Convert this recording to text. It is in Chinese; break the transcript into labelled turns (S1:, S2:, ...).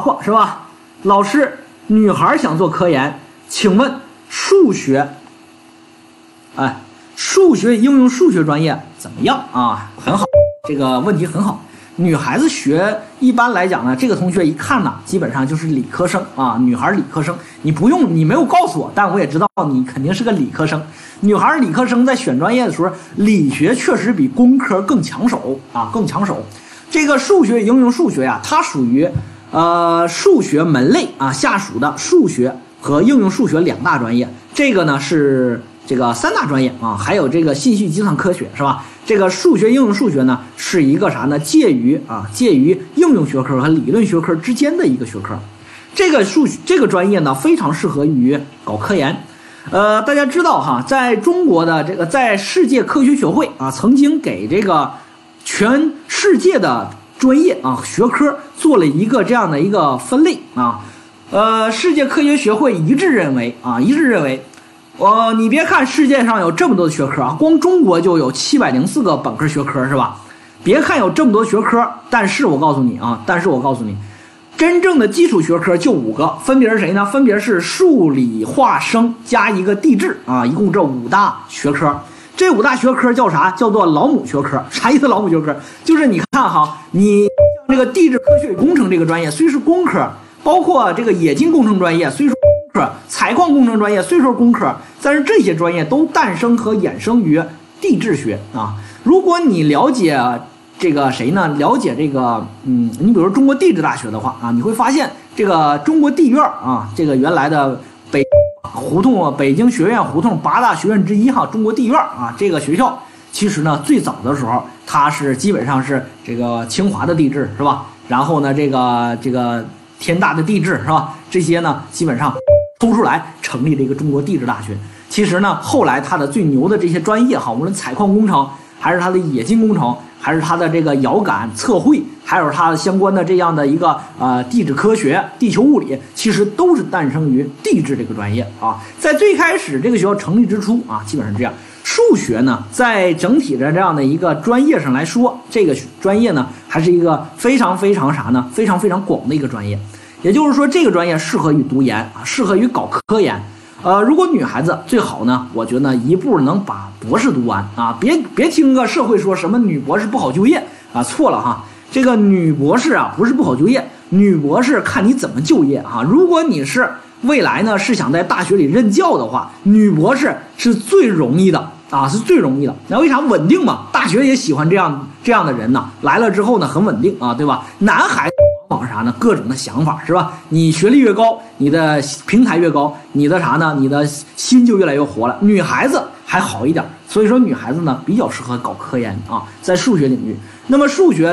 S1: 话是吧？老师，女孩想做科研，请问数学，哎，数学应用数学专业怎么样啊？很好，这个问题很好。女孩子学一般来讲呢，这个同学一看呢，基本上就是理科生啊，女孩理科生。你不用，你没有告诉我，但我也知道你肯定是个理科生。女孩理科生在选专业的时候，理学确实比工科更抢手啊，更抢手。这个数学应用数学呀，它属于呃数学门类啊下属的数学和应用数学两大专业。这个呢是这个三大专业啊，还有这个信息计算科学是吧？这个数学应用数学呢，是一个啥呢？介于啊，介于应用学科和理论学科之间的一个学科。这个数这个专业呢，非常适合于搞科研。呃，大家知道哈，在中国的这个，在世界科学学会啊，曾经给这个全世界的专业啊学科做了一个这样的一个分类啊。呃，世界科学学会一致认为啊，一致认为。我你别看世界上有这么多的学科啊，光中国就有七百零四个本科学科是吧？别看有这么多学科，但是我告诉你啊，但是我告诉你，真正的基础学科就五个，分别是谁呢？分别是数理化生加一个地质啊，一共这五大学科。这五大学科叫啥？叫做老母学科。啥意思？老母学科就是你看哈，你像这个地质科学与工程这个专业虽是工科，包括这个冶金工程专业虽说。是采矿工程专业虽说工科，但是这些专业都诞生和衍生于地质学啊。如果你了解这个谁呢？了解这个，嗯，你比如中国地质大学的话啊，你会发现这个中国地院啊，这个原来的北胡同啊北京学院胡同八大学院之一哈，中国地院啊，这个学校其实呢，最早的时候它是基本上是这个清华的地质是吧？然后呢，这个这个天大的地质是吧？这些呢，基本上。抽出来成立了一个中国地质大学。其实呢，后来它的最牛的这些专业哈，无论采矿工程，还是它的冶金工程，还是它的这个遥感测绘，还有它相关的这样的一个呃地质科学、地球物理，其实都是诞生于地质这个专业啊。在最开始这个学校成立之初啊，基本上这样。数学呢，在整体的这样的一个专业上来说，这个专业呢，还是一个非常非常啥呢？非常非常广的一个专业。也就是说，这个专业适合于读研啊，适合于搞科研。呃，如果女孩子最好呢，我觉得呢，一步能把博士读完啊，别别听个社会说什么女博士不好就业啊，错了哈。这个女博士啊，不是不好就业，女博士看你怎么就业啊。如果你是未来呢是想在大学里任教的话，女博士是最容易的啊，是最容易的。那为啥稳定嘛？大学也喜欢这样这样的人呢，来了之后呢，很稳定啊，对吧？男孩。往啥呢？各种的想法是吧？你学历越高，你的平台越高，你的啥呢？你的心就越来越活了。女孩子还好一点，所以说女孩子呢比较适合搞科研啊，在数学领域。那么数学。